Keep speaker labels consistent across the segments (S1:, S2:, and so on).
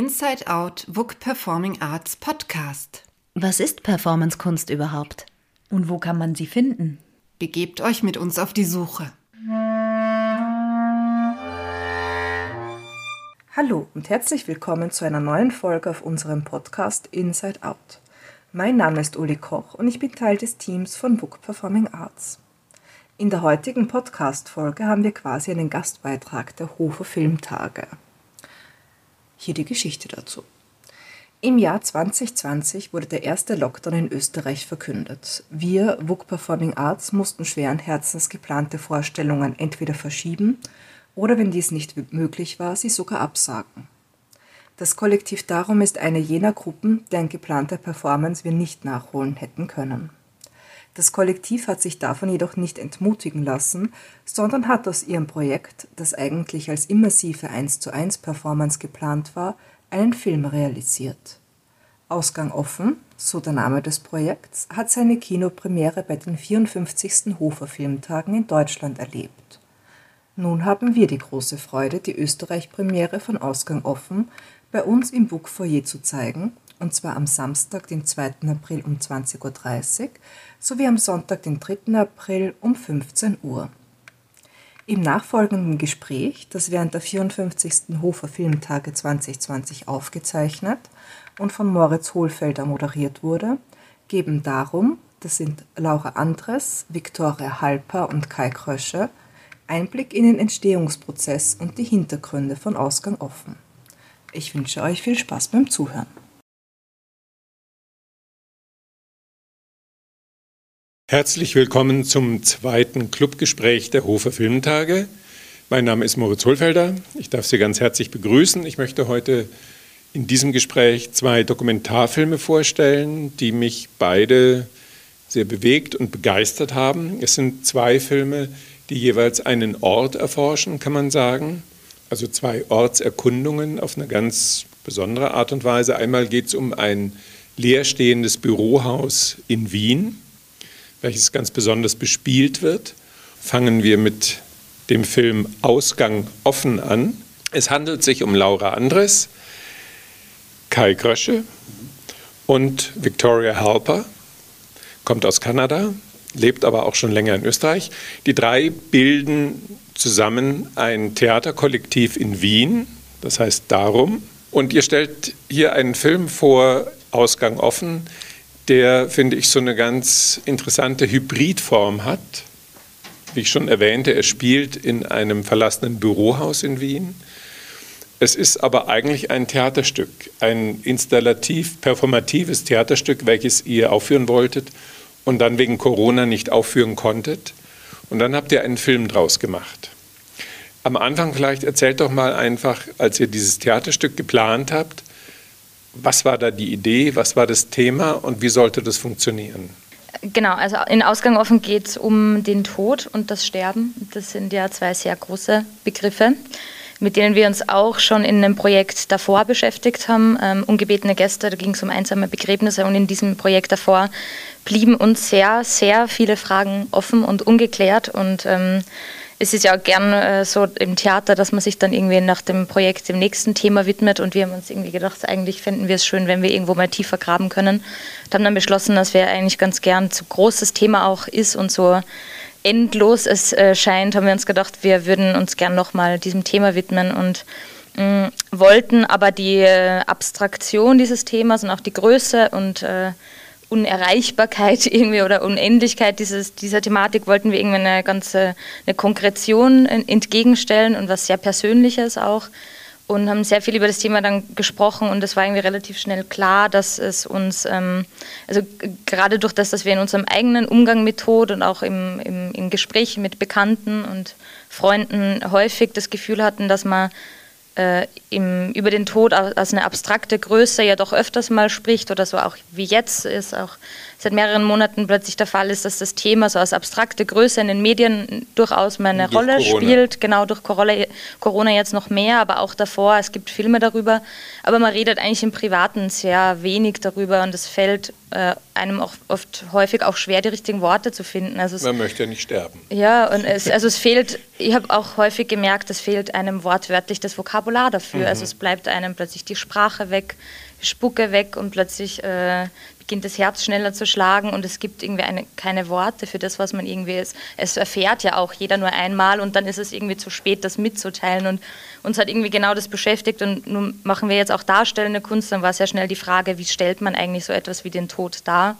S1: Inside Out WUK Performing Arts Podcast.
S2: Was ist Performancekunst überhaupt?
S3: Und wo kann man sie finden?
S1: Begebt euch mit uns auf die Suche.
S4: Hallo und herzlich willkommen zu einer neuen Folge auf unserem Podcast Inside Out. Mein Name ist Uli Koch und ich bin Teil des Teams von WUK Performing Arts. In der heutigen Podcast-Folge haben wir quasi einen Gastbeitrag der Hofer Filmtage. Hier die Geschichte dazu. Im Jahr 2020 wurde der erste Lockdown in Österreich verkündet. Wir, WUK Performing Arts, mussten schweren Herzens geplante Vorstellungen entweder verschieben oder, wenn dies nicht möglich war, sie sogar absagen. Das Kollektiv Darum ist eine jener Gruppen, deren geplante Performance wir nicht nachholen hätten können. Das Kollektiv hat sich davon jedoch nicht entmutigen lassen, sondern hat aus ihrem Projekt, das eigentlich als immersive 1 zu 1 Performance geplant war, einen Film realisiert. Ausgang offen, so der Name des Projekts, hat seine Kinopremiere bei den 54. Hofer Filmtagen in Deutschland erlebt. Nun haben wir die große Freude, die Österreich-Premiere von Ausgang offen bei uns im Book Foyer zu zeigen, und zwar am Samstag, den 2. April um 20.30 Uhr sowie am Sonntag, den 3. April um 15 Uhr. Im nachfolgenden Gespräch, das während der 54. Hofer Filmtage 2020 aufgezeichnet und von Moritz Hohlfelder moderiert wurde, geben darum, das sind Laura Andres, Viktoria Halper und Kai Krösche, Einblick in den Entstehungsprozess und die Hintergründe von Ausgang offen. Ich wünsche euch viel Spaß beim Zuhören.
S5: Herzlich willkommen zum zweiten Clubgespräch der Hofer Filmtage. Mein Name ist Moritz Hohlfelder. Ich darf Sie ganz herzlich begrüßen. Ich möchte heute in diesem Gespräch zwei Dokumentarfilme vorstellen, die mich beide sehr bewegt und begeistert haben. Es sind zwei Filme, die jeweils einen Ort erforschen, kann man sagen. Also zwei Ortserkundungen auf eine ganz besondere Art und Weise. Einmal geht es um ein leerstehendes Bürohaus in Wien welches ganz besonders bespielt wird, fangen wir mit dem Film Ausgang offen an. Es handelt sich um Laura Andres, Kai Grösche und Victoria Halper, kommt aus Kanada, lebt aber auch schon länger in Österreich. Die drei bilden zusammen ein Theaterkollektiv in Wien, das heißt Darum. Und ihr stellt hier einen Film vor, Ausgang offen, der, finde ich, so eine ganz interessante Hybridform hat. Wie ich schon erwähnte, er spielt in einem verlassenen Bürohaus in Wien. Es ist aber eigentlich ein Theaterstück, ein installativ-performatives Theaterstück, welches ihr aufführen wolltet und dann wegen Corona nicht aufführen konntet. Und dann habt ihr einen Film draus gemacht. Am Anfang vielleicht erzählt doch mal einfach, als ihr dieses Theaterstück geplant habt, was war da die Idee, was war das Thema und wie sollte das funktionieren?
S6: Genau, also in Ausgang offen geht es um den Tod und das Sterben. Das sind ja zwei sehr große Begriffe, mit denen wir uns auch schon in einem Projekt davor beschäftigt haben. Ähm, ungebetene Gäste, da ging es um einsame Begräbnisse und in diesem Projekt davor blieben uns sehr, sehr viele Fragen offen und ungeklärt und ähm, es ist ja auch gern äh, so im Theater, dass man sich dann irgendwie nach dem Projekt dem nächsten Thema widmet und wir haben uns irgendwie gedacht, eigentlich fänden wir es schön, wenn wir irgendwo mal tiefer graben können. Und haben dann beschlossen, dass wir eigentlich ganz gern so großes Thema auch ist und so endlos es äh, scheint, haben wir uns gedacht, wir würden uns gern nochmal diesem Thema widmen und mh, mm, wollten aber die äh, Abstraktion dieses Themas und auch die Größe und äh, Unerreichbarkeit irgendwie oder Unendlichkeit dieses, dieser Thematik wollten wir irgendwie eine ganze eine Konkretion entgegenstellen und was sehr Persönliches auch und haben sehr viel über das Thema dann gesprochen und es war irgendwie relativ schnell klar, dass es uns, ähm, also gerade durch das, dass wir in unserem eigenen Umgang mit Tod und auch im, im, in Gesprächen mit Bekannten und Freunden häufig das Gefühl hatten, dass man äh, im, über den Tod als eine abstrakte Größe ja doch öfters mal spricht oder so auch wie jetzt ist auch seit mehreren Monaten plötzlich der Fall ist, dass das Thema so als abstrakte Größe in den Medien durchaus mal eine
S5: Durch
S6: Rolle
S5: Corona.
S6: spielt. Genau, durch Corona, jetzt noch mehr, aber auch davor. Es gibt Filme darüber. Aber man redet eigentlich im Privaten sehr wenig darüber und es fällt äh, einem auch oft häufig auch schwer, die richtigen Worte zu finden. Also es,
S5: Man möchte ja nicht sterben.
S6: ja, und es, also es fehlt, ich habe auch häufig gemerkt, es fehlt einem wortwörtlich das Vokabular dafür. Also es bleibt einem plötzlich die Sprache weg, Spucke weg und plötzlich äh, beginnt das Herz schneller zu schlagen und es gibt irgendwie eine, keine Worte für das, was man irgendwie ist. Es erfährt ja auch jeder nur einmal und dann ist es irgendwie zu spät, das mitzuteilen und uns hat irgendwie genau das beschäftigt und nun machen wir jetzt auch darstellende Kunst, dann war sehr schnell die Frage, wie stellt man eigentlich so etwas wie den Tod dar?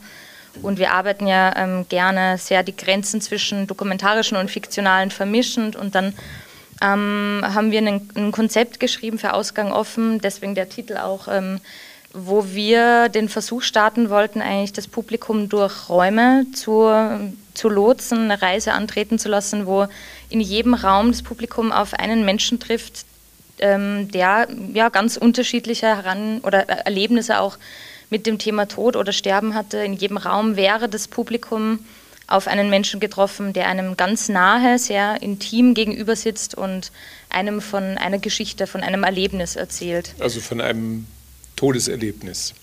S6: Und wir arbeiten ja ähm, gerne sehr die Grenzen zwischen dokumentarischen und fiktionalen vermischend. Und dann ähm, haben wir ein, Konzept geschrieben für Ausgang offen, deswegen der Titel auch, ähm, wo wir den Versuch starten wollten, eigentlich das Publikum durch Räume zu, zu lotsen, eine Reise antreten zu lassen, wo in jedem Raum das Publikum auf einen Menschen trifft, ähm, der ja ganz unterschiedliche Heran oder äh, Erlebnisse auch mit dem Thema Tod oder Sterben hatte. In jedem Raum wäre das Publikum auf einen Menschen getroffen, der einem ganz nahe, sehr intim gegenüber sitzt und einem von einer Geschichte, von einem Erlebnis erzählt.
S5: Also von einem Todeserlebnis.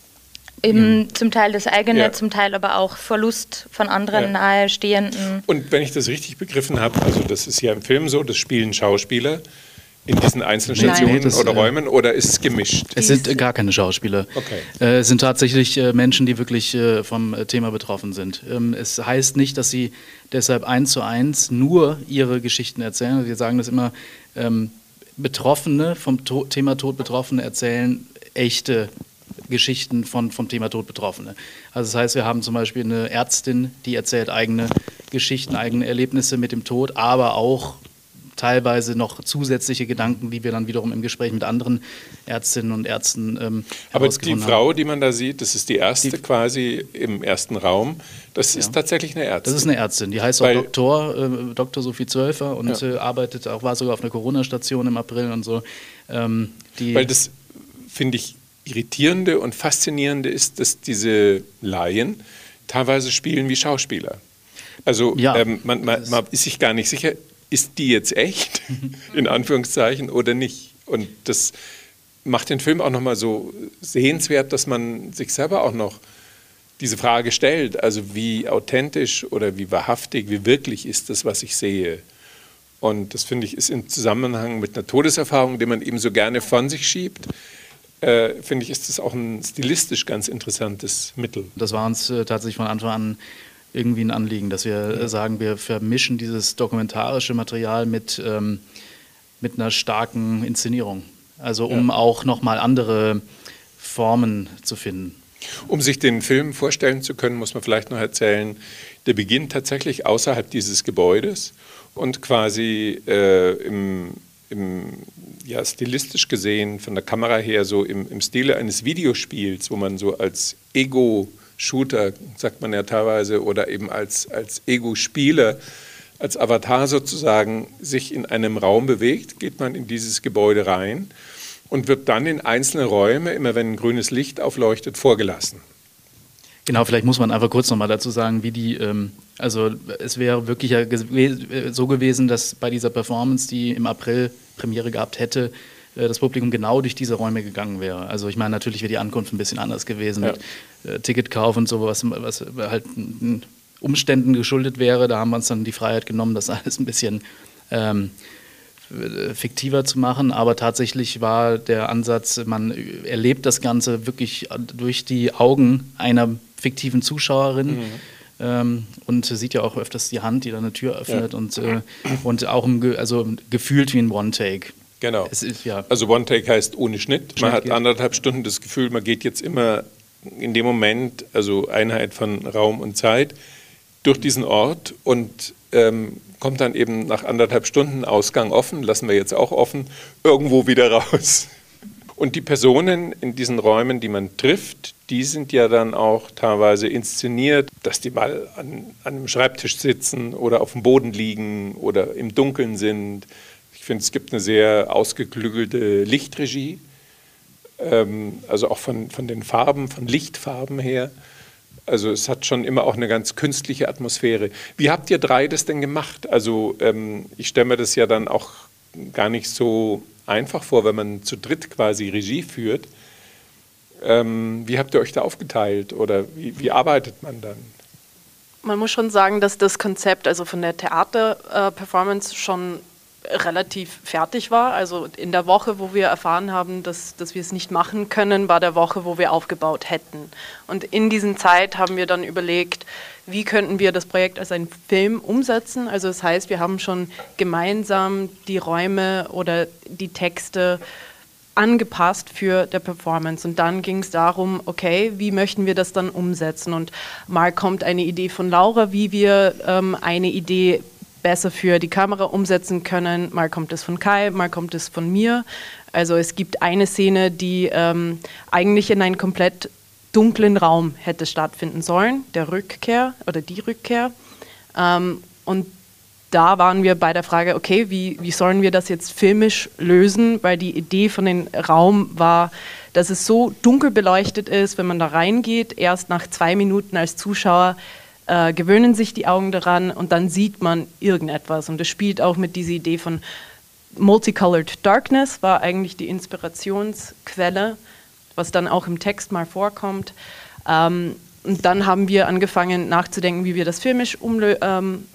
S6: Eben Zum Teil das eigene,
S5: Ja.
S6: zum Teil aber auch Verlust von anderen
S5: Ja.
S6: nahestehenden.
S5: Und wenn ich das richtig begriffen habe, also das ist ja im Film so, das spielen Schauspieler in diesen einzelnen
S2: Nein.
S5: Stationen
S7: Das,
S5: oder
S7: äh,
S5: Räumen oder ist es gemischt?
S7: Es sind äh, gar keine Schauspieler.
S5: Okay.
S7: Äh, es sind tatsächlich äh, Menschen, die wirklich äh, vom Thema betroffen sind. Ähm, es heißt nicht, dass sie deshalb eins zu eins nur ihre Geschichten erzählen. Wir sagen das immer, ähm, Betroffene, vom to Thema Tod Betroffene erzählen echte Geschichten von, vom Thema Tod Betroffene. Also das heißt, wir haben zum Beispiel eine Ärztin, die erzählt eigene Geschichten, eigene Erlebnisse mit dem Tod, aber auch teilweise noch zusätzliche Gedanken, die wir dann wiederum im Gespräch mit anderen Ärztinnen und Ärzten ähm,
S5: Aber die
S7: herausgefunden
S5: Frau, die man da sieht, das ist die erste
S7: Die-
S5: quasi im ersten Raum, das ist tatsächlich eine Ärztin.
S7: Das ist eine Ärztin, die heißt auch
S5: Weil-
S7: Doktor, äh, Dr. Sophie Zwölfer und
S5: Ja.
S7: äh, arbeitet auch, war sogar auf einer Corona-Station im April und so. Ähm, die,
S5: Weil das, finde ich, irritierende und faszinierende ist, dass diese Laien teilweise spielen wie Schauspieler. Also
S7: Ja.
S5: ähm, man, man, man ist sich gar nicht sicher, ist die jetzt echt, in Anführungszeichen, oder nicht. Und das macht den Film auch nochmal so sehenswert, dass man sich selber auch noch diese Frage stellt. Also wie authentisch oder wie wahrhaftig, wie wirklich ist das, was ich sehe. Und das finde ich ist im Zusammenhang mit einer Todeserfahrung, die man eben so gerne von sich schiebt, äh, finde ich, ist das auch ein stilistisch ganz interessantes Mittel.
S7: das war uns äh, tatsächlich von Anfang an irgendwie ein Anliegen, dass wir äh, sagen, wir vermischen dieses dokumentarische Material mit, ähm, mit einer starken Inszenierung. Also um auch nochmal andere Formen zu finden.
S5: Um sich den Film vorstellen zu können, muss man vielleicht noch erzählen, der beginnt tatsächlich außerhalb dieses Gebäudes und quasi äh, im, im, ja, stilistisch gesehen von der Kamera her so im, im Stile eines Videospiels, wo man so als Ego-Shooter, sagt man ja teilweise, oder eben als, als Ego-Spieler, als Avatar sozusagen sich in einem Raum bewegt, geht man in dieses Gebäude rein und wird dann in einzelne Räume, immer wenn ein grünes Licht aufleuchtet, vorgelassen.
S7: Genau, vielleicht muss man einfach kurz nochmal dazu sagen, wie die, ähm, also es wäre wirklich ja äh, so gewesen, dass bei dieser Performance, die im April Premiere gehabt hätte, äh, das Publikum genau durch diese Räume gegangen wäre. Also ich meine, natürlich wäre die Ankunft ein bisschen anders gewesen
S5: Ja.
S7: mit äh, Ticketkauf und so, was, was halt Umständen geschuldet wäre. Da haben wir uns dann die Freiheit genommen, das alles ein bisschen ähm, äh, fiktiver zu machen, aber tatsächlich war der Ansatz, man erlebt das Ganze wirklich durch die Augen einer fiktiven Zuschauerin. Ähm, und sieht ja auch öfters die Hand, die dann eine Tür öffnet und, äh, und auch im, also gefühlt wie ein One-Take.
S5: Genau.
S7: Es ist, ja.
S5: Also One Take heißt ohne Schnitt. Man hat anderthalb Stunden das Gefühl, man geht jetzt immer in dem Moment, also Einheit von Raum und Zeit, durch diesen Ort und ähm, kommt dann eben nach anderthalb Stunden Ausgang offen, lassen wir jetzt auch offen, irgendwo wieder raus. Und die Personen in diesen Räumen, die man trifft, die sind ja dann auch teilweise inszeniert, dass die mal an, an einem Schreibtisch sitzen oder auf dem Boden liegen oder im Dunkeln sind. Ich finde, es gibt eine sehr ausgeklügelte Lichtregie, ähm, also auch von, von den Farben, von Lichtfarben her. Also es hat schon immer auch eine ganz künstliche Atmosphäre. Wie habt ihr drei das denn gemacht? Also ähm, ich stelle mir das ja dann auch gar nicht so einfach vor, wenn man zu dritt quasi Regie führt. Ähm, wie habt ihr euch da aufgeteilt oder wie, wie arbeitet man dann?
S8: Man muss schon sagen, dass das Konzept also von der Theaterperformance äh, schon relativ fertig war. Also in der Woche, wo wir erfahren haben, dass, dass wir es nicht machen können, war der Woche, wo wir aufgebaut hätten. Und in diesen Zeit haben wir dann überlegt, wie könnten wir das Projekt als einen Film umsetzen. Also das heißt, wir haben schon gemeinsam die Räume oder die Texte angepasst für der Performance. Und dann ging es darum, okay, wie möchten wir das dann umsetzen? Und mal kommt eine Idee von Laura, wie wir ähm, eine Idee besser für die Kamera umsetzen können. Mal kommt es von Kai, mal kommt es von mir. Also es gibt eine Szene, die ähm, eigentlich in einem komplett dunklen Raum hätte stattfinden sollen, der Rückkehr oder die Rückkehr. Ähm, und da waren wir bei der Frage, okay, wie, wie sollen wir das jetzt filmisch lösen? Weil die Idee von dem Raum war, dass es so dunkel beleuchtet ist, wenn man da reingeht, erst nach zwei Minuten als Zuschauer äh, gewöhnen sich die Augen daran und dann sieht man irgendetwas. Und es spielt auch mit dieser Idee von Multicolored Darkness, war eigentlich die Inspirationsquelle, was dann auch im Text mal vorkommt. Ähm, und dann haben wir angefangen nachzudenken, wie wir das filmisch ähm,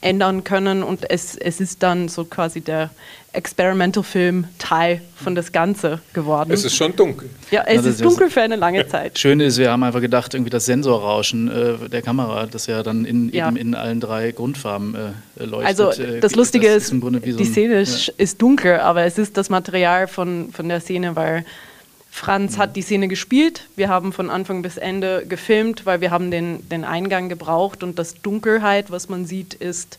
S8: ändern können und es, es ist dann so quasi der Experimental-Film Teil von das Ganze geworden.
S5: Es ist schon dunkel.
S8: Ja, es ja, ist dunkel für eine lange Zeit.
S7: Schön ist, wir haben einfach gedacht, irgendwie das Sensorrauschen äh, der Kamera, das ja dann in, ja. eben in allen drei Grundfarben äh, leuchtet.
S8: Also äh, das Lustige das ist, ist so die Szene ja. ist dunkel, aber es ist das Material von, von der Szene, weil Franz hat die Szene gespielt. Wir haben von Anfang bis Ende gefilmt, weil wir haben den, den Eingang gebraucht und das Dunkelheit, was man sieht, ist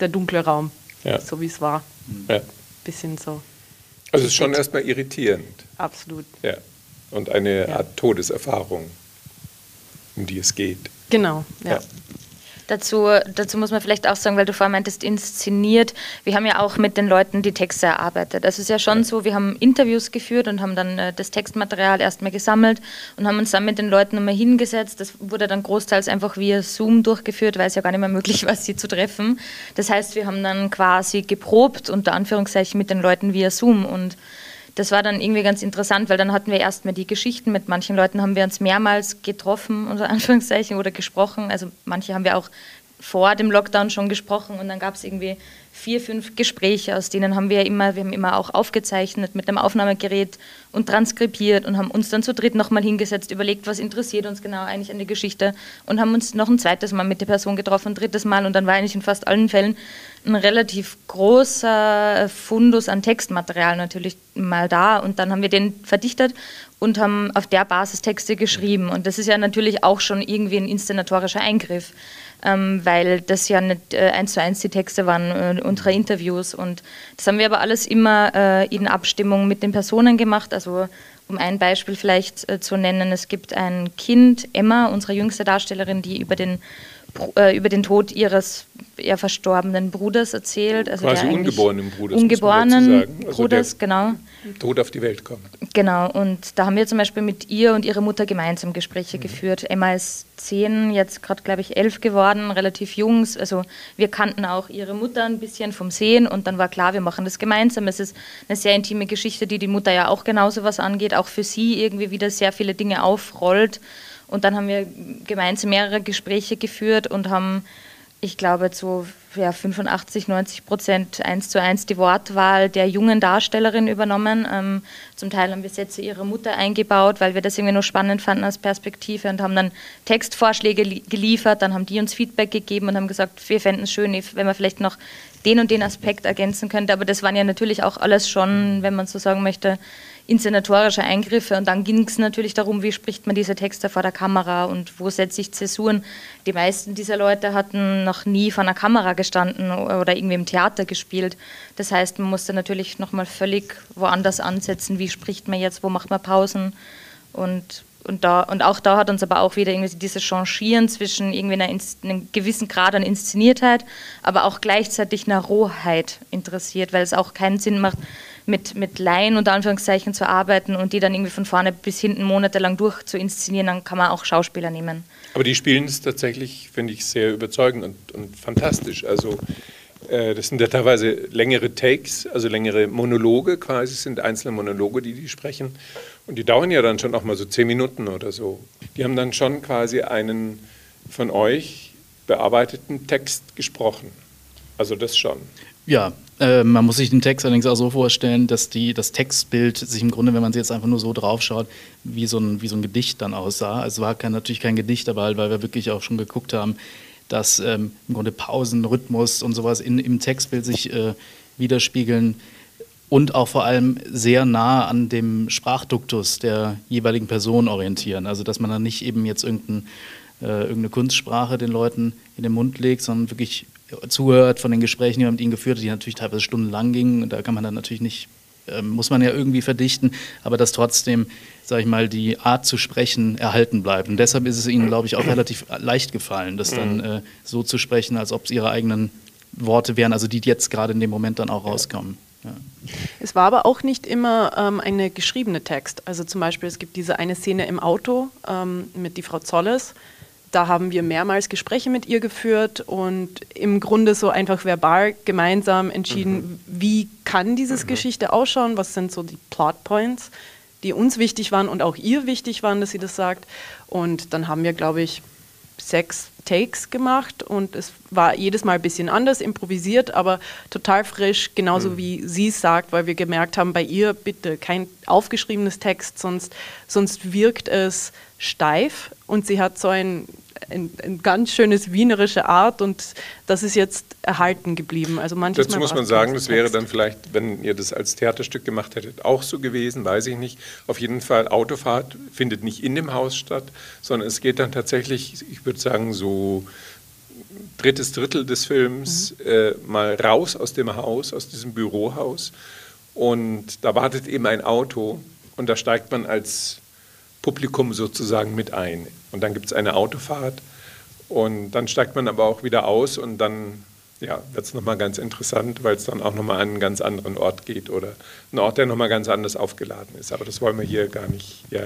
S8: der dunkle Raum, ja. so wie es war. Ja. Bisschen so.
S5: Also es ist schon erstmal irritierend.
S8: Absolut.
S5: Ja. Und eine ja. Art Todeserfahrung, um die es geht.
S8: Genau, ja.
S6: Dazu, dazu muss man vielleicht auch sagen, weil du vorhin meintest, inszeniert. Wir haben ja auch mit den Leuten die Texte erarbeitet. Also es ist ja schon so, wir haben Interviews geführt und haben dann äh, das Textmaterial erstmal gesammelt und haben uns dann mit den Leuten nochmal hingesetzt. Das wurde dann großteils einfach via Zoom durchgeführt, weil es ja gar nicht mehr möglich war, sie zu treffen. Das heißt, wir haben dann quasi geprobt, unter Anführungszeichen, mit den Leuten via Zoom und das war dann irgendwie ganz interessant, weil dann hatten wir erstmal die Geschichten. Mit manchen Leuten haben wir uns mehrmals getroffen, unter Anführungszeichen, oder gesprochen. Also manche haben wir auch vor dem Lockdown schon gesprochen und dann gab es irgendwie vier, fünf Gespräche, aus denen haben wir immer, wir haben immer auch aufgezeichnet mit dem Aufnahmegerät und transkribiert und haben uns dann zu dritt nochmal hingesetzt, überlegt, was interessiert uns genau eigentlich an der Geschichte und haben uns noch ein zweites Mal mit der Person getroffen, ein drittes Mal und dann war eigentlich in fast allen Fällen ein relativ großer Fundus an Textmaterial natürlich mal da und dann haben wir den verdichtet und haben auf der Basis Texte geschrieben und das ist ja natürlich auch schon irgendwie ein inszenatorischer Eingriff ähm, weil das ja nicht äh, eins zu eins die Texte waren äh, unserer Interviews. Und das haben wir aber alles immer äh, in Abstimmung mit den Personen gemacht. Also um ein Beispiel vielleicht äh, zu nennen, es gibt ein Kind, Emma, unsere jüngste Darstellerin, die über den über den Tod ihres ja, verstorbenen Bruders erzählt.
S5: Also Quasi ungeborenen Bruders.
S6: Ungeborenen also Bruders, genau.
S5: Tod auf die Welt kommt.
S6: Genau, und da haben wir zum Beispiel mit ihr und ihrer Mutter gemeinsam Gespräche mhm. geführt. Emma ist zehn, jetzt gerade, glaube ich, elf geworden, relativ jung. Also wir kannten auch ihre Mutter ein bisschen vom Sehen und dann war klar, wir machen das gemeinsam. Es ist eine sehr intime Geschichte, die die Mutter ja auch genauso was angeht, auch für sie irgendwie wieder sehr viele Dinge aufrollt. Und dann haben wir gemeinsam mehrere Gespräche geführt und haben, ich glaube, zu ja, 85, 90 Prozent eins zu eins die Wortwahl der jungen Darstellerin übernommen. Ähm, zum Teil haben wir Sätze ihrer Mutter eingebaut, weil wir das irgendwie nur spannend fanden als Perspektive und haben dann Textvorschläge geliefert. Dann haben die uns Feedback gegeben und haben gesagt, wir fänden es schön, wenn man vielleicht noch den und den Aspekt ergänzen könnte. Aber das waren ja natürlich auch alles schon, wenn man so sagen möchte, inszenatorische Eingriffe. Und dann ging es natürlich darum, wie spricht man diese Texte vor der Kamera und wo setze ich Zäsuren. Die meisten dieser Leute hatten noch nie vor einer Kamera gestanden oder irgendwie im Theater gespielt. Das heißt, man musste natürlich nochmal völlig woanders ansetzen. Wie spricht man jetzt, wo macht man Pausen? Und und, da, und auch da hat uns aber auch wieder irgendwie dieses Changieren zwischen irgendwie einer, einem gewissen Grad an Inszeniertheit, aber auch gleichzeitig einer Rohheit interessiert, weil es auch keinen Sinn macht, mit, mit Laien unter Anführungszeichen zu arbeiten und die dann irgendwie von vorne bis hinten monatelang durch zu inszenieren, dann kann man auch Schauspieler nehmen.
S5: Aber die spielen es tatsächlich, finde ich, sehr überzeugend und, und fantastisch. Also äh, das sind ja teilweise längere Takes, also längere Monologe quasi, sind einzelne Monologe, die die sprechen. Und die dauern ja dann schon auch mal so zehn Minuten oder so. Die haben dann schon quasi einen von euch bearbeiteten Text gesprochen. Also das schon.
S7: Ja, äh, man muss sich den Text allerdings auch so vorstellen, dass die, das Textbild sich im Grunde, wenn man es jetzt einfach nur so draufschaut, wie so ein, wie so ein Gedicht dann aussah. Es war kein, natürlich kein Gedicht, aber halt, weil wir wirklich auch schon geguckt haben, dass ähm, im Grunde Pausen, Rhythmus und sowas in, im Textbild sich äh, widerspiegeln und auch vor allem sehr nah an dem Sprachduktus der jeweiligen Person orientieren. Also dass man dann nicht eben jetzt irgendein, äh, irgendeine Kunstsprache den Leuten in den Mund legt, sondern wirklich zuhört von den Gesprächen, die man mit ihnen geführt hat, die natürlich teilweise stundenlang gingen. Da kann man dann natürlich nicht, äh, muss man ja irgendwie verdichten, aber dass trotzdem, sage ich mal, die Art zu sprechen erhalten bleibt. Und deshalb ist es ihnen, glaube ich, auch relativ leicht gefallen, das dann mhm. äh, so zu sprechen, als ob es ihre eigenen Worte wären, also die jetzt gerade in dem Moment dann auch rauskommen. Ja.
S8: Es war aber auch nicht immer ähm, eine geschriebene Text. Also zum Beispiel, es gibt diese eine Szene im Auto ähm, mit die Frau Zolles, da haben wir mehrmals Gespräche mit ihr geführt und im Grunde so einfach verbal gemeinsam entschieden, mhm. wie kann dieses mhm. Geschichte ausschauen, was sind so die Plotpoints, die uns wichtig waren und auch ihr wichtig waren, dass sie das sagt. Und dann haben wir, glaube ich, sechs Takes gemacht und es war jedes Mal ein bisschen anders, improvisiert, aber total frisch, genauso mhm. wie sie es sagt, weil wir gemerkt haben, bei ihr bitte kein aufgeschriebenes Text, sonst, sonst wirkt es steif und sie hat so ein ein, ein, ganz schönes wienerische Art und das ist jetzt erhalten geblieben. Also
S5: manches Dazu muss man sagen, das wäre dann vielleicht, wenn ihr das als Theaterstück gemacht hättet, auch so gewesen, weiß ich nicht. Auf jeden Fall, Autofahrt findet nicht in dem Haus statt, sondern es geht dann tatsächlich, ich würde sagen, so drittes Drittel des Films mhm. äh, mal raus aus dem Haus, aus diesem Bürohaus. Und da wartet eben ein Auto und da steigt man als Publikum sozusagen mit ein. Und dann gibt es eine Autofahrt und dann steigt man aber auch wieder aus und dann ja, wird es nochmal ganz interessant, weil es dann auch nochmal an einen ganz anderen Ort geht oder einen Ort, der nochmal ganz anders aufgeladen ist. Aber das wollen wir hier gar nicht. Ja.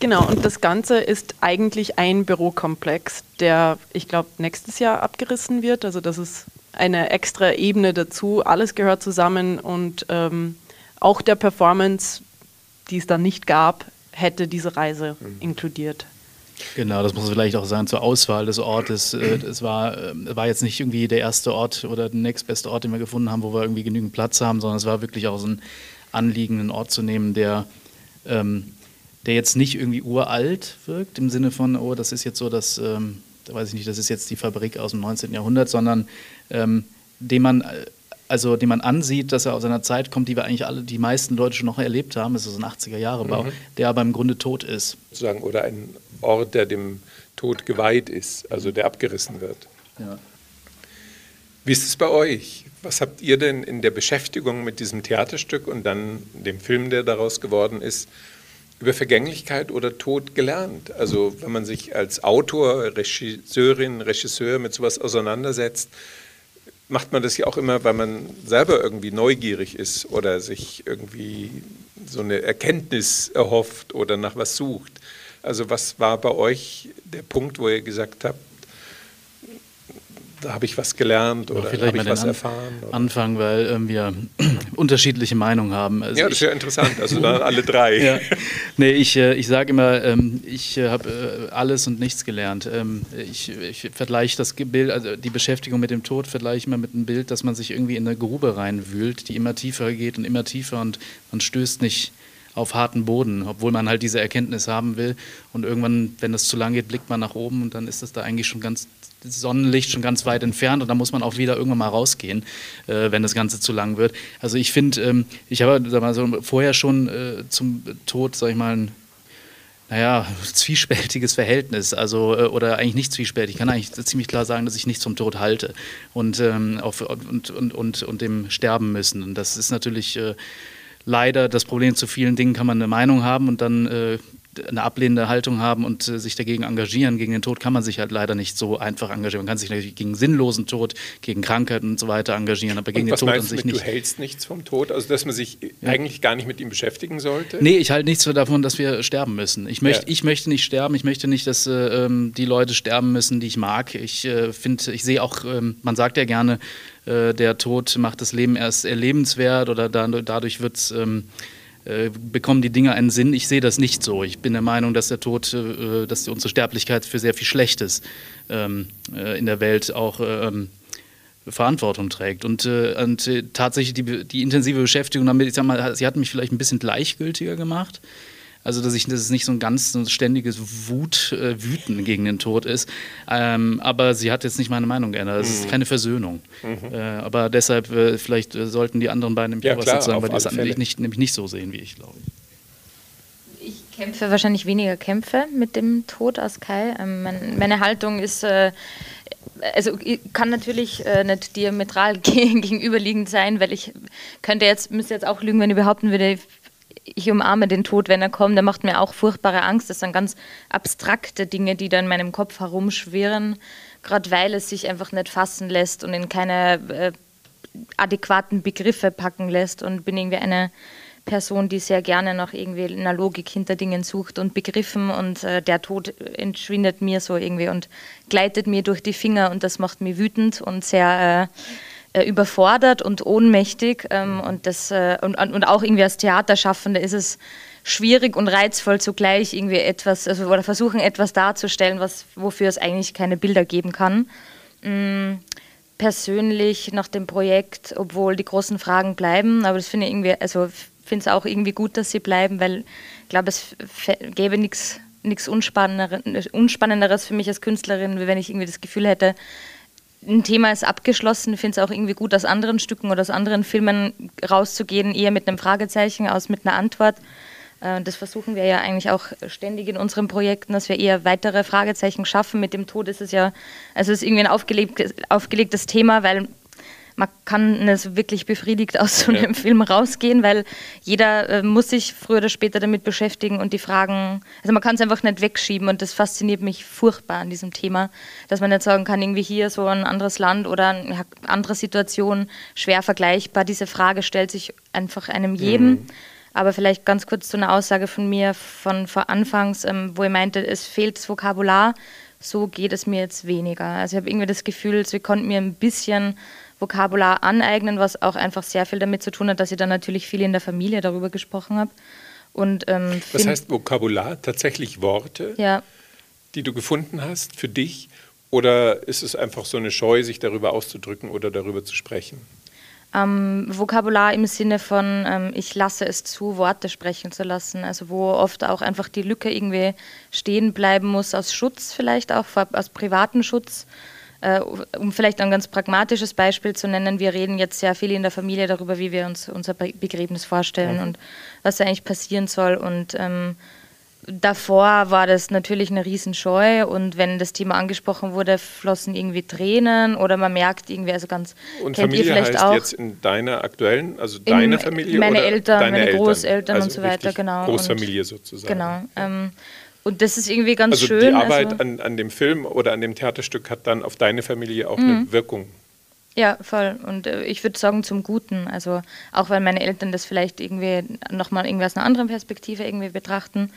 S8: Genau, und das Ganze ist eigentlich ein Bürokomplex, der, ich glaube, nächstes Jahr abgerissen wird. Also das ist eine extra Ebene dazu. Alles gehört zusammen und ähm, auch der Performance, die es dann nicht gab, hätte diese Reise mhm. inkludiert.
S7: Genau, das muss vielleicht auch sein zur Auswahl des Ortes. Äh, es war, äh, war jetzt nicht irgendwie der erste Ort oder der nächstbeste Ort, den wir gefunden haben, wo wir irgendwie genügend Platz haben, sondern es war wirklich auch so ein anliegenden Ort zu nehmen, der, ähm, der jetzt nicht irgendwie uralt wirkt, im Sinne von, oh, das ist jetzt so das, ähm, da weiß ich nicht, das ist jetzt die Fabrik aus dem 19. Jahrhundert, sondern ähm, den man äh, also den man ansieht, dass er aus einer Zeit kommt, die wir eigentlich alle, die meisten Leute schon noch erlebt haben, das ist so ein 80er-Jahre-Bau, mhm. der aber im Grunde tot ist.
S5: Sozusagen, oder ein Ort, der dem Tod geweiht ist, also der abgerissen wird. Ja. Wie ist es bei euch? Was habt ihr denn in der Beschäftigung mit diesem Theaterstück und dann dem Film, der daraus geworden ist, über Vergänglichkeit oder Tod gelernt? Also wenn man sich als Autor, Regisseurin, Regisseur mit sowas auseinandersetzt, macht man das ja auch immer, weil man selber irgendwie neugierig ist oder sich irgendwie so eine Erkenntnis erhofft oder nach was sucht. Also was war bei euch der Punkt, wo ihr gesagt habt, habe ich was gelernt oder habe ich was erfahren.
S7: Oder? Anfangen, weil ähm, wir unterschiedliche Meinungen haben.
S5: Also ja, das ist ja interessant, also dann alle drei. ja.
S7: Nee, ich, äh, ich sage immer, ähm, ich äh, habe äh, alles und nichts gelernt. Ähm, ich, ich vergleiche das Bild, also die Beschäftigung mit dem Tod vergleiche ich immer mit einem Bild, dass man sich irgendwie in eine Grube reinwühlt, die immer tiefer geht und immer tiefer und man stößt nicht auf harten Boden, obwohl man halt diese Erkenntnis haben will. Und irgendwann, wenn das zu lang geht, blickt man nach oben und dann ist das da eigentlich schon ganz Sonnenlicht schon ganz weit entfernt und da muss man auch wieder irgendwann mal rausgehen, äh, wenn das Ganze zu lang wird. Also ich finde, ähm, ich habe so vorher schon äh, zum Tod, sag ich mal, ein naja, zwiespältiges Verhältnis, also äh, oder eigentlich nicht zwiespältig. Ich kann eigentlich ziemlich klar sagen, dass ich nicht zum Tod halte und, ähm, auf, und, und, und, und dem sterben müssen. Und das ist natürlich äh, leider das Problem. Zu vielen Dingen kann man eine Meinung haben und dann äh, eine ablehnende Haltung haben und äh, sich dagegen engagieren. Gegen den Tod kann man sich halt leider nicht so einfach engagieren. Man kann sich natürlich gegen sinnlosen Tod, gegen Krankheiten und so weiter engagieren, aber gegen den Tod an sich
S5: mit,
S7: nicht.
S5: Du hältst nichts vom Tod, also dass man sich ja. eigentlich gar nicht mit ihm beschäftigen sollte?
S7: Nee, ich halte nichts davon, dass wir sterben müssen. Ich, möcht, ja. ich möchte nicht sterben, ich möchte nicht, dass äh, ähm, die Leute sterben müssen, die ich mag. Ich äh, finde, ich sehe auch, ähm, man sagt ja gerne, äh, der Tod macht das Leben erst erlebenswert oder da, dadurch wird es. Äh, bekommen die Dinge einen Sinn. Ich sehe das nicht so. Ich bin der Meinung, dass der Tod, äh, dass unsere Sterblichkeit für sehr viel Schlechtes ähm, äh, in der Welt auch ähm, Verantwortung trägt. Und, und tatsächlich die, die, intensive Beschäftigung damit, ich sag mal, sie hat mich vielleicht ein bisschen gleichgültiger gemacht. Also, dass, ich, dass es nicht so ein ganz so ständiges Wut, äh, Wüten gegen den Tod ist. Ähm, aber sie hat jetzt nicht meine Meinung geändert. Es mhm. ist keine Versöhnung. Mhm. Äh, aber deshalb, äh, vielleicht äh, sollten die anderen beiden im
S5: ja,
S7: was dazu sagen, weil die es nicht, nämlich nicht so sehen wie ich, glaube
S6: ich. Ich kämpfe wahrscheinlich weniger Kämpfe mit dem Tod als Kai. Ähm, mein, meine Haltung ist äh, also ich kann natürlich äh, nicht diametral gegenüberliegend sein, weil ich könnte jetzt, müsste jetzt auch lügen, wenn ich behaupten würde, ich umarme den Tod, wenn er kommt. Der macht mir auch furchtbare Angst. Das sind ganz abstrakte Dinge, die da in meinem Kopf herumschwirren, gerade weil es sich einfach nicht fassen lässt und in keine äh, adäquaten Begriffe packen lässt. Und bin irgendwie eine Person, die sehr gerne noch irgendwie eine Logik hinter Dingen sucht und Begriffen. Und äh, der Tod entschwindet mir so irgendwie und gleitet mir durch die Finger und das macht mich wütend und sehr. Äh, äh, überfordert und ohnmächtig. Ähm, und, das, äh, und, und auch irgendwie als Theaterschaffende ist es schwierig und reizvoll zugleich irgendwie etwas, also oder versuchen etwas darzustellen, was, wofür es eigentlich keine Bilder geben kann. Mhm. Persönlich nach dem Projekt, obwohl die großen Fragen bleiben, aber das finde ich irgendwie, also finde es auch irgendwie gut, dass sie bleiben, weil ich glaube, es gäbe nichts nichts Unspannenderes für mich als Künstlerin, wie wenn ich irgendwie das Gefühl hätte, ein Thema ist abgeschlossen. Ich finde es auch irgendwie gut, aus anderen Stücken oder aus anderen Filmen rauszugehen, eher mit einem Fragezeichen als mit einer Antwort. Äh, das versuchen wir ja eigentlich auch ständig in unseren Projekten, dass wir eher weitere Fragezeichen schaffen. Mit dem Tod ist es ja, also es ist irgendwie ein aufgelegtes, aufgelegtes Thema, weil man kann nicht wirklich befriedigt aus so einem ja. Film rausgehen, weil jeder äh, muss sich früher oder später damit beschäftigen und die Fragen, also man kann es einfach nicht wegschieben und das fasziniert mich furchtbar an diesem Thema, dass man nicht sagen kann, irgendwie hier so ein anderes Land oder eine andere Situation, schwer vergleichbar. Diese Frage stellt sich einfach einem jedem. Mhm. Aber vielleicht ganz kurz zu einer Aussage von mir von vor Anfangs, ähm, wo ich meinte, es fehlt das Vokabular. So geht es mir jetzt weniger. Also ich habe irgendwie das Gefühl, sie konnten mir ein bisschen Vokabular aneignen, was auch einfach sehr viel damit zu tun hat, dass ich dann natürlich viel in der Familie darüber gesprochen habe. Und, ähm,
S5: was heißt Vokabular? Tatsächlich Worte,
S6: ja.
S5: die du gefunden hast für dich? Oder ist es einfach so eine Scheu, sich darüber auszudrücken oder darüber zu sprechen?
S6: Ähm, Vokabular im Sinne von, ähm, ich lasse es zu, Worte sprechen zu lassen. Also wo oft auch einfach die Lücke irgendwie stehen bleiben muss, aus Schutz vielleicht auch, aus privaten Schutz. Äh, um vielleicht ein ganz pragmatisches Beispiel zu nennen, wir reden jetzt sehr viel in der Familie darüber, wie wir uns unser Begräbnis vorstellen mhm. und was da eigentlich passieren soll. Und ähm, davor war das natürlich eine Riesenscheu und wenn das Thema angesprochen wurde, flossen irgendwie Tränen oder man merkt irgendwie, also ganz
S5: Und Familie heißt auch, jetzt in deiner aktuellen, also deine Familie
S6: meine Eltern,
S5: deine
S6: meine
S5: Eltern?
S6: Großeltern
S5: also
S6: und so weiter, genau.
S5: Großfamilie sozusagen.
S6: Genau. Ähm, und das ist irgendwie ganz
S5: also
S6: schön.
S5: Die Arbeit also an, an dem Film oder an dem Theaterstück hat dann auf deine Familie auch mhm. eine Wirkung.
S6: Ja, voll. Und äh, ich würde sagen zum Guten. Also auch weil meine Eltern das vielleicht irgendwie nochmal irgendwie aus einer anderen Perspektive irgendwie betrachten.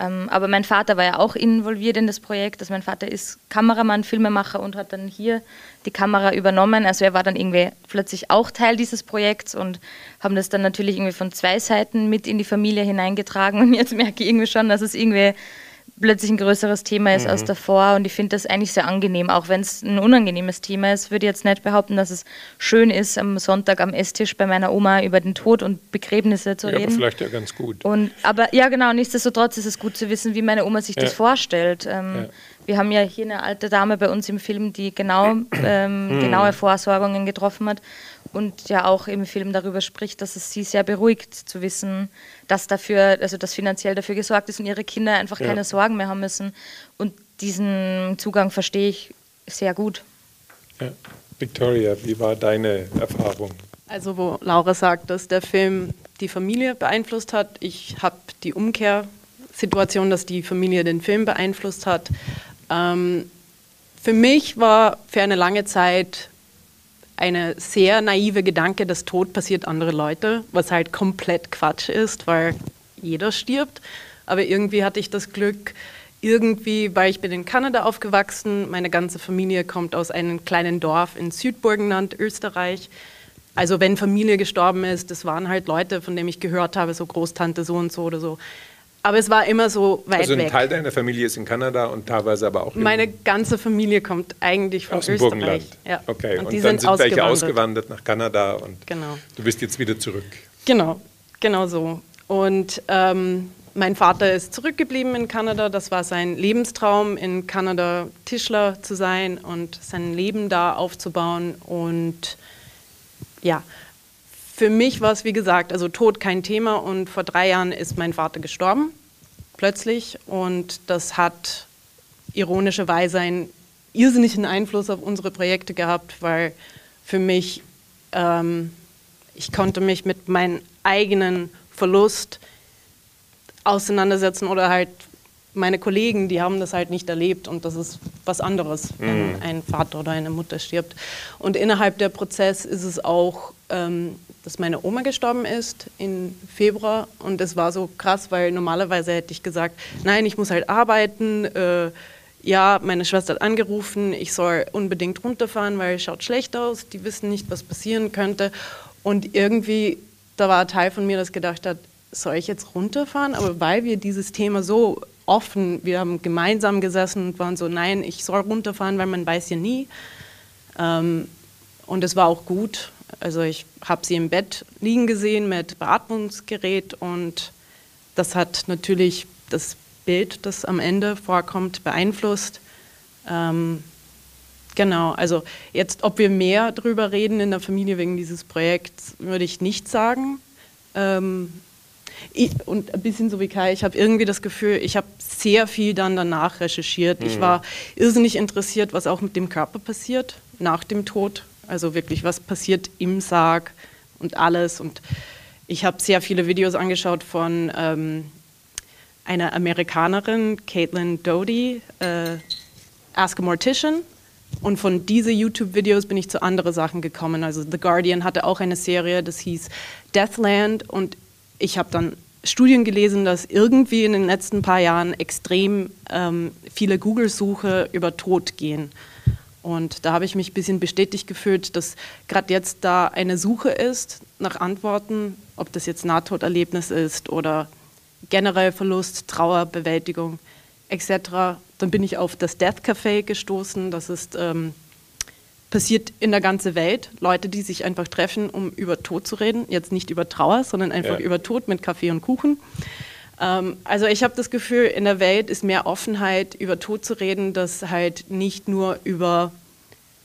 S6: Ähm, aber mein Vater war ja auch involviert in das Projekt. Also mein Vater ist Kameramann, Filmemacher und hat dann hier die Kamera übernommen. Also er war dann irgendwie plötzlich auch Teil dieses Projekts und haben das dann natürlich irgendwie von zwei Seiten mit in die Familie hineingetragen. Und jetzt merke ich irgendwie schon, dass es irgendwie plötzlich ein größeres Thema ist mhm. als davor. Und ich finde das eigentlich sehr angenehm, auch wenn es ein unangenehmes Thema ist. Würde ich jetzt nicht behaupten, dass es schön ist, am Sonntag am Esstisch bei meiner Oma über den Tod und Begräbnisse zu
S5: ja,
S6: reden.
S5: Aber vielleicht ja ganz gut.
S6: Und, aber ja, genau, nichtsdestotrotz ist es gut zu wissen, wie meine Oma sich ja. das vorstellt. Ähm, ja. Wir haben ja hier eine alte Dame bei uns im Film, die genau, ähm, mhm. genaue Vorsorgungen getroffen hat und ja auch im Film darüber spricht, dass es sie sehr beruhigt zu wissen, dass dafür, also dass finanziell dafür gesorgt ist und ihre Kinder einfach ja. keine Sorgen mehr haben müssen. Und diesen Zugang verstehe ich sehr gut.
S5: Ja. Victoria, wie war deine Erfahrung?
S8: Also wo Laura sagt, dass der Film die Familie beeinflusst hat, ich habe die Umkehr Situation, dass die Familie den Film beeinflusst hat. Ähm, für mich war für eine lange Zeit eine sehr naive Gedanke, dass Tod passiert andere Leute, was halt komplett Quatsch ist, weil jeder stirbt. Aber irgendwie hatte ich das Glück, irgendwie, weil ich bin in Kanada aufgewachsen, meine ganze Familie kommt aus einem kleinen Dorf in Südburgenland, Österreich. Also wenn Familie gestorben ist, das waren halt Leute, von denen ich gehört habe, so Großtante so und so oder so. Aber es war immer so weit weg.
S5: Also ein
S8: weg.
S5: Teil deiner Familie ist in Kanada und teilweise aber auch in
S8: Meine ganze Familie kommt eigentlich von
S5: aus dem
S8: Österreich.
S5: Burgenland.
S8: Ja.
S5: Okay,
S8: und,
S5: und,
S8: die
S5: dann
S8: sind,
S5: sind welche
S8: ausgewandert.
S5: ausgewandert nach Kanada und
S8: Genau.
S5: du bist jetzt wieder zurück.
S8: Genau, genau so. Und ähm, mein Vater ist zurückgeblieben in Kanada. Das war sein Lebenstraum, in Kanada Tischler zu sein und sein Leben da aufzubauen. Und ja, für mich war es, wie gesagt, also Tod kein Thema. Und vor drei Jahren ist mein Vater gestorben, plötzlich. Und das hat ironischerweise einen irrsinnigen Einfluss auf unsere Projekte gehabt, weil für mich, ähm, ich konnte mich mit meinem eigenen Verlust auseinandersetzen oder halt meine Kollegen, die haben das halt nicht erlebt und das ist was anderes, wenn ein Vater oder eine Mutter stirbt. Und innerhalb der Prozess ist es auch, ähm, dass meine Oma gestorben ist im Februar und das war so krass, weil normalerweise hätte ich gesagt, nein, ich muss halt arbeiten. Äh, ja, meine Schwester hat angerufen, ich soll unbedingt runterfahren, weil es schaut schlecht aus, die wissen nicht, was passieren könnte. Und irgendwie, da war ein Teil von mir, das gedacht hat, soll ich jetzt runterfahren? Aber weil wir dieses Thema so offen, wir haben gemeinsam gesessen und waren so, nein, ich soll runterfahren, weil man weiß ja nie. Ähm, und es war auch gut. Also ich habe sie im Bett liegen gesehen mit Beatmungsgerät und das hat natürlich das Bild, das am Ende vorkommt, beeinflusst. Ähm, genau, also jetzt, ob wir mehr darüber reden in der Familie wegen dieses Projekts, würde ich nicht sagen. Ähm, ich, und ein bisschen so wie Kai, ich habe irgendwie das Gefühl, ich habe sehr viel dann danach recherchiert. Ich war irrsinnig interessiert, was auch mit dem Körper passiert nach dem Tod. Also wirklich, was passiert im Sarg und alles. Und ich habe sehr viele Videos angeschaut von ähm, einer Amerikanerin, Caitlin Doty, äh, Ask a Mortician. Und von diesen YouTube-Videos bin ich zu anderen Sachen gekommen. Also The Guardian hatte auch eine Serie, das hieß Deathland. Und ich habe dann Studien gelesen, dass irgendwie in den letzten paar Jahren extrem ähm, viele Google-Suche über Tod gehen. Und da habe ich mich ein bisschen bestätigt gefühlt, dass gerade jetzt da eine Suche ist nach Antworten, ob das jetzt Nahtoderlebnis ist oder generell Verlust, Trauer, Bewältigung etc. Dann bin ich auf das Death Café gestoßen. Das ist ähm, passiert in der ganzen Welt. Leute, die sich einfach treffen, um über Tod zu reden. Jetzt nicht über Trauer, sondern einfach
S5: Ja.
S8: über Tod mit Kaffee und Kuchen. Ähm, also ich habe das Gefühl, in der Welt ist mehr Offenheit, über Tod zu reden, dass halt nicht nur über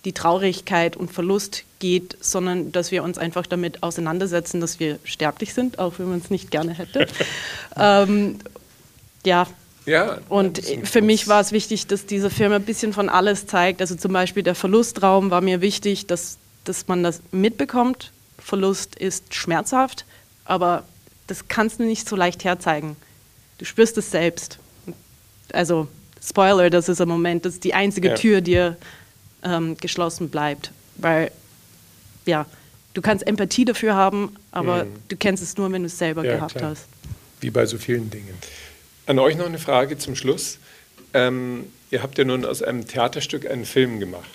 S8: die Traurigkeit und Verlust geht, sondern dass wir uns einfach damit auseinandersetzen, dass wir sterblich sind, auch wenn man es nicht gerne hätte. ähm, ja,
S5: Ja,
S8: und für mich war es wichtig, dass diese Firma ein bisschen von alles zeigt. Also zum Beispiel der Verlustraum war mir wichtig, dass, dass man das mitbekommt. Verlust ist schmerzhaft, aber das kannst du nicht so leicht herzeigen. Du spürst es selbst. Also Spoiler, das ist ein Moment, das ist die einzige
S5: Ja.
S8: Tür, die ähm, geschlossen bleibt. Weil, ja, du kannst Empathie dafür haben, aber
S5: Mhm.
S8: du kennst es nur, wenn du es selber
S5: Ja,
S8: gehabt
S5: klar.
S8: hast.
S5: Wie bei so vielen Dingen. An euch noch eine Frage zum Schluss. Ähm, ihr habt ja nun aus einem Theaterstück einen Film gemacht.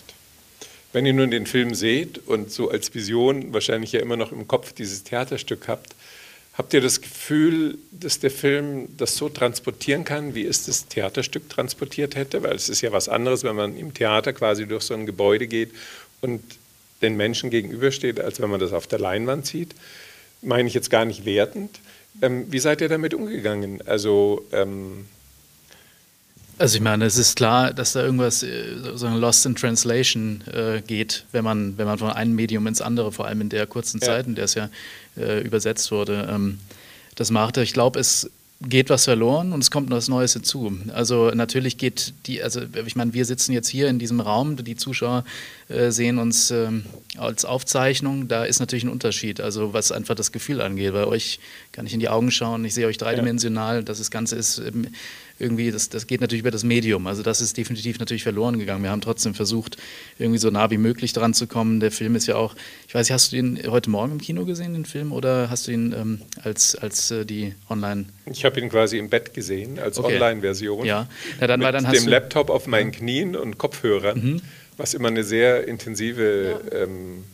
S5: Wenn ihr nun den Film seht und so als Vision wahrscheinlich ja immer noch im Kopf dieses Theaterstück habt, habt ihr das Gefühl, dass der Film das so transportieren kann, wie es das Theaterstück transportiert hätte? Weil es ist ja was anderes, wenn man im Theater quasi durch so ein Gebäude geht und den Menschen gegenübersteht, als wenn man das auf der Leinwand sieht. Meine ich jetzt gar nicht wertend. Ähm, wie seid ihr damit umgegangen? Also ähm,
S7: Also ich meine, es ist klar, dass da irgendwas äh, so ein Lost in Translation äh, geht, wenn man, wenn man von einem Medium ins andere, vor allem in der kurzen
S5: Ja.
S7: Zeit, in der es ja äh, übersetzt wurde, ähm, das macht. Ich glaube, es geht was verloren und es kommt was Neues hinzu. Also natürlich geht die, also ich meine, wir sitzen jetzt hier in diesem Raum, die Zuschauer äh, sehen uns ähm, als Aufzeichnung, da ist natürlich ein Unterschied, also was einfach das Gefühl angeht. Bei euch kann ich in die Augen schauen, ich sehe euch dreidimensional, ja. das Ganze ist ähm, irgendwie, das, das geht natürlich über das Medium. Also das ist definitiv natürlich verloren gegangen. Wir haben trotzdem versucht, irgendwie so nah wie möglich dran zu kommen. Der Film ist ja auch, ich weiß nicht, hast du ihn heute Morgen im Kino gesehen, den Film, oder hast du ihn ähm, als, als äh, die online?
S5: Ich habe ihn quasi im Bett gesehen, als okay. Online-Version.
S7: Ja, Na, dann,
S5: mit
S7: dann
S5: dem Laptop auf meinen Knien und Kopfhörern, mhm. was immer eine sehr intensive ja. ähm,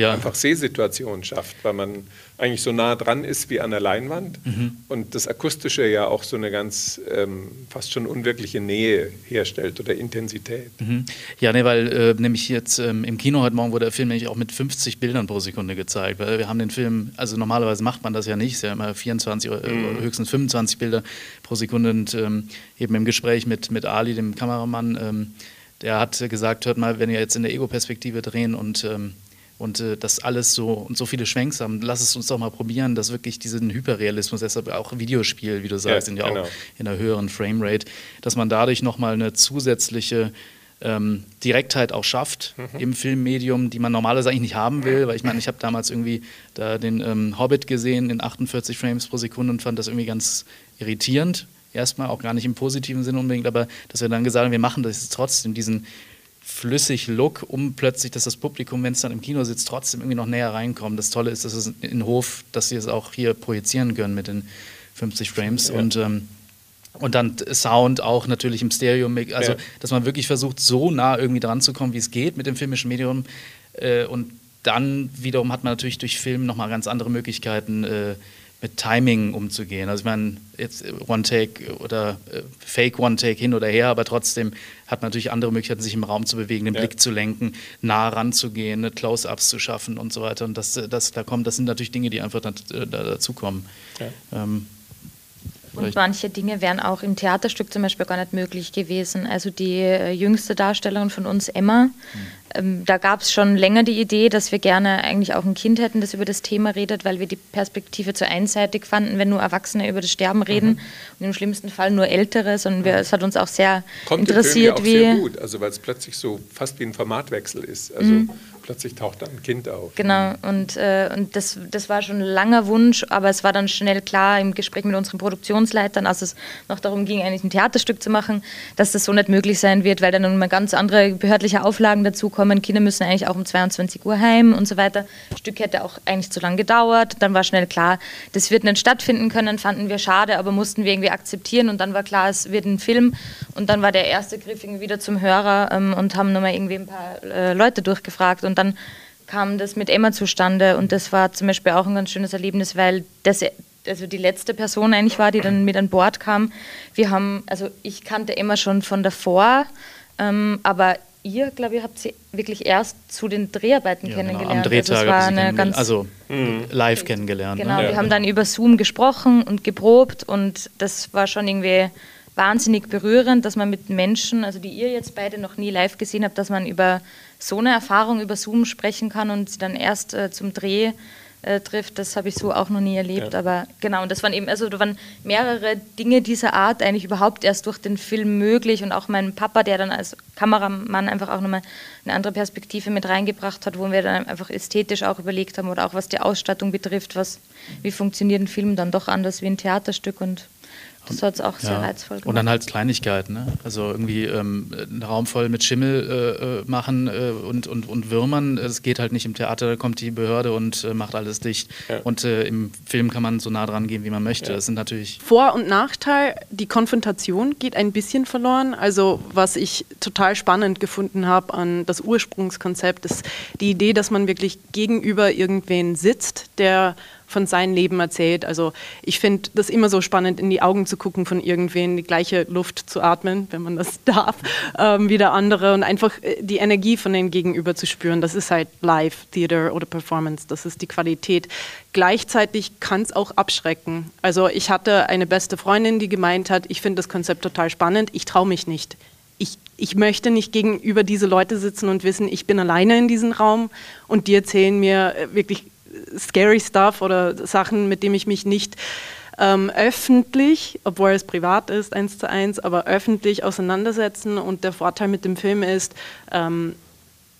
S5: ja. einfach Sehsituation schafft, weil man eigentlich so nah dran ist wie an der Leinwand mhm. und das Akustische ja auch so eine ganz ähm, fast schon unwirkliche Nähe herstellt oder Intensität.
S7: Mhm. Ja, nee, weil äh, nämlich jetzt ähm, im Kino heute Morgen wurde der Film nämlich auch mit 50 Bildern pro Sekunde gezeigt, weil wir haben den Film, also normalerweise macht man das ja nicht, es ist ja immer 24 oder mhm. höchstens 25 Bilder pro Sekunde und ähm, eben im Gespräch mit, mit Ali, dem Kameramann, ähm, der hat gesagt, hört mal, wenn ihr jetzt in der Ego-Perspektive drehen und ähm, und äh, das alles so und so viele Schwenks haben, lass es uns doch mal probieren, dass wirklich diesen Hyperrealismus, deshalb auch Videospiel, wie du sagst, ja, sind ja genau. auch in einer höheren Framerate, dass man dadurch nochmal eine zusätzliche ähm, Direktheit auch schafft mhm. im Filmmedium, die man normalerweise eigentlich nicht haben will, weil ich meine, ich habe damals irgendwie da den ähm, Hobbit gesehen in 48 Frames pro Sekunde und fand das irgendwie ganz irritierend. Erstmal auch gar nicht im positiven Sinne unbedingt, aber dass wir dann gesagt haben, wir machen das jetzt trotzdem, diesen flüssig Look, um plötzlich, dass das Publikum, wenn es dann im Kino sitzt, trotzdem irgendwie noch näher reinkommt. Das Tolle ist, dass es in Hof, dass sie es auch hier projizieren können mit den 50 Frames ja. und ähm, und dann Sound auch natürlich im Stereo, also ja. dass man wirklich versucht, so nah irgendwie dran zu kommen, wie es geht mit dem filmischen Medium. Äh, und dann wiederum hat man natürlich durch Film nochmal ganz andere Möglichkeiten, äh, mit Timing umzugehen. Also ich meine, jetzt One-Take oder äh, Fake One-Take hin oder her, aber trotzdem hat man natürlich andere Möglichkeiten, sich im Raum zu bewegen, den ja. Blick zu lenken, nah ranzugehen, ne, Close-Ups zu schaffen und so weiter. Und das, das, da kommt, das sind natürlich Dinge, die einfach da, da dazukommen. Ja. Ähm,
S6: und manche Dinge wären auch im Theaterstück zum Beispiel gar nicht möglich gewesen. Also die äh, jüngste Darstellerin von uns, Emma, mhm. ähm, da gab es schon länger die Idee, dass wir gerne eigentlich auch ein Kind hätten, das über das Thema redet, weil wir die Perspektive zu einseitig fanden, wenn nur Erwachsene über das Sterben reden mhm. und im schlimmsten Fall nur Ältere, sondern wir, es hat uns auch sehr
S5: Kommt
S6: interessiert,
S5: Kommt ja auch sehr gut, also weil es plötzlich so fast wie ein Formatwechsel ist. Also mhm plötzlich taucht da ein Kind auf.
S6: Genau, und, äh, und das, das war schon ein langer Wunsch, aber es war dann schnell klar im Gespräch mit unseren Produktionsleitern, als es noch darum ging, eigentlich ein Theaterstück zu machen, dass das so nicht möglich sein wird, weil dann immer ganz andere behördliche Auflagen dazukommen. Kinder müssen eigentlich auch um 22 Uhr heim und so weiter. Das Stück hätte auch eigentlich zu lange gedauert. Dann war schnell klar, das wird nicht stattfinden können, fanden wir schade, aber mussten wir irgendwie akzeptieren und dann war klar, es wird ein Film und dann war der erste Griff wieder zum Hörer ähm, und haben nochmal irgendwie ein paar äh, Leute durchgefragt und dann kam das mit Emma zustande und das war zum Beispiel auch ein ganz schönes Erlebnis, weil das also die letzte Person eigentlich war, die dann mit an Bord kam. Wir haben, also ich kannte Emma schon von davor, ähm, aber ihr, glaube ich, habt sie wirklich erst zu den Dreharbeiten ja, kennengelernt. Genau,
S7: am Drehtag
S6: also,
S7: es war eine ganz, also mhm. live kennengelernt.
S6: Genau,
S7: ne?
S6: wir haben dann über Zoom gesprochen und geprobt und das war schon irgendwie wahnsinnig berührend, dass man mit Menschen, also die ihr jetzt beide noch nie live gesehen habt, dass man über so eine Erfahrung über Zoom sprechen kann und sie dann erst äh, zum Dreh äh, trifft, das habe ich so auch noch nie erlebt. Ja. Aber genau, und das waren eben, also da waren mehrere Dinge dieser Art eigentlich überhaupt erst durch den Film möglich und auch mein Papa, der dann als Kameramann einfach auch nochmal eine andere Perspektive mit reingebracht hat, wo wir dann einfach ästhetisch auch überlegt haben oder auch was die Ausstattung betrifft, was, wie funktioniert ein Film dann doch anders wie ein Theaterstück und das hat es auch sehr ja. reizvoll gemacht.
S7: Und dann halt Kleinigkeiten, ne? also irgendwie ähm, einen Raum voll mit Schimmel äh, äh, machen äh, und, und, und Würmern. Das geht halt nicht im Theater, da kommt die Behörde und äh, macht alles dicht. Ja. Und äh, im Film kann man so nah dran gehen, wie man möchte. Ja. Das sind natürlich
S8: Vor- und Nachteil, die Konfrontation geht ein bisschen verloren. Also was ich total spannend gefunden habe an das Ursprungskonzept, ist die Idee, dass man wirklich gegenüber irgendwen sitzt, der von seinem Leben erzählt. Also ich finde das immer so spannend, in die Augen zu gucken von irgendwen, die gleiche Luft zu atmen, wenn man das darf, ähm, wie der andere und einfach äh, die Energie von dem Gegenüber zu spüren. Das ist halt Live, Theater oder Performance. Das ist die Qualität. Gleichzeitig kann es auch abschrecken. Also ich hatte eine beste Freundin, die gemeint hat, ich finde das Konzept total spannend, ich traue mich nicht. Ich, ich, möchte nicht gegenüber diese Leute sitzen und wissen, ich bin alleine in diesem Raum und die erzählen mir äh, wirklich scary Stuff oder Sachen, mit denen ich mich nicht ähm, öffentlich, obwohl es privat ist, eins zu eins, aber öffentlich auseinandersetzen. Und der Vorteil mit dem Film ist, ähm,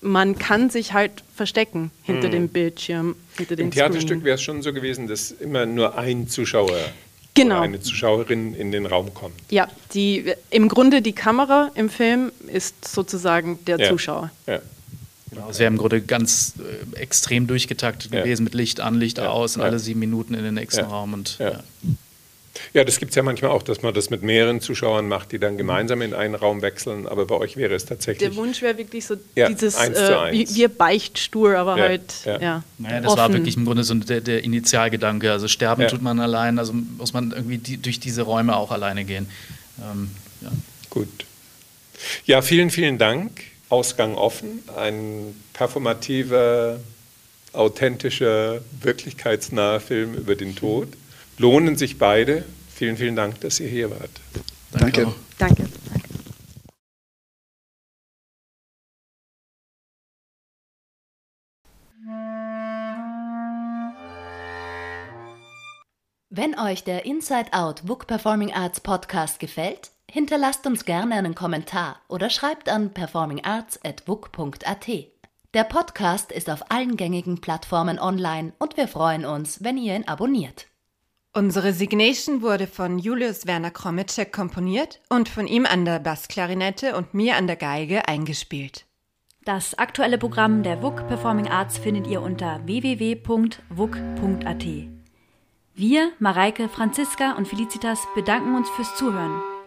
S8: man kann sich halt verstecken hinter
S5: Mhm.
S8: dem Bildschirm, hinter dem
S5: Im Theaterstück wäre es schon so gewesen, dass immer nur ein Zuschauer
S8: Genau.
S5: oder eine Zuschauerin in den Raum kommt.
S8: Ja, die, im Grunde die Kamera im Film ist sozusagen der
S5: Ja.
S8: Zuschauer.
S5: Ja.
S7: Genau, es wäre im Grunde ganz äh, extrem durchgetaktet
S5: Ja.
S7: gewesen mit Licht an, Licht
S5: Ja.
S7: aus und
S5: Ja.
S7: alle sieben Minuten in den nächsten
S5: Ja.
S7: Raum. Und,
S5: Ja.
S7: ja.
S5: Ja, das gibt es ja manchmal auch, dass man das mit mehreren Zuschauern macht, die dann gemeinsam in einen Raum wechseln. Aber bei euch wäre es tatsächlich.
S8: Der Wunsch wäre wirklich so
S5: Ja,
S8: dieses, äh, wir Beichtstuhl, aber
S5: Ja,
S8: halt,
S5: ja.
S8: ja.
S7: Naja, das war
S8: offen.
S7: wirklich im Grunde so der, der Initialgedanke. Also sterben
S5: Ja.
S7: tut man allein, also muss man irgendwie die, durch diese Räume auch alleine gehen. Ähm, ja.
S5: Gut. Ja, vielen, vielen Dank. Ausgang offen. Ein performativer, authentischer, wirklichkeitsnaher Film über den Tod. Lohnen sich beide. Vielen, vielen Dank, dass ihr hier wart.
S7: Danke.
S8: Danke.
S2: Wenn euch der Inside Out Book Performing Arts Podcast gefällt, hinterlasst uns gerne einen Kommentar oder schreibt an performingarts.book.at. Der Podcast ist auf allen gängigen Plattformen online und wir freuen uns, wenn ihr ihn abonniert.
S1: Unsere Signation wurde von Julius Werner Kromitschek komponiert und von ihm an der Bassklarinette und mir an der Geige eingespielt.
S3: Das aktuelle Programm der WUK Performing Arts findet ihr unter www.wuk.at. Wir, Mareike, Franziska und Felicitas bedanken uns fürs Zuhören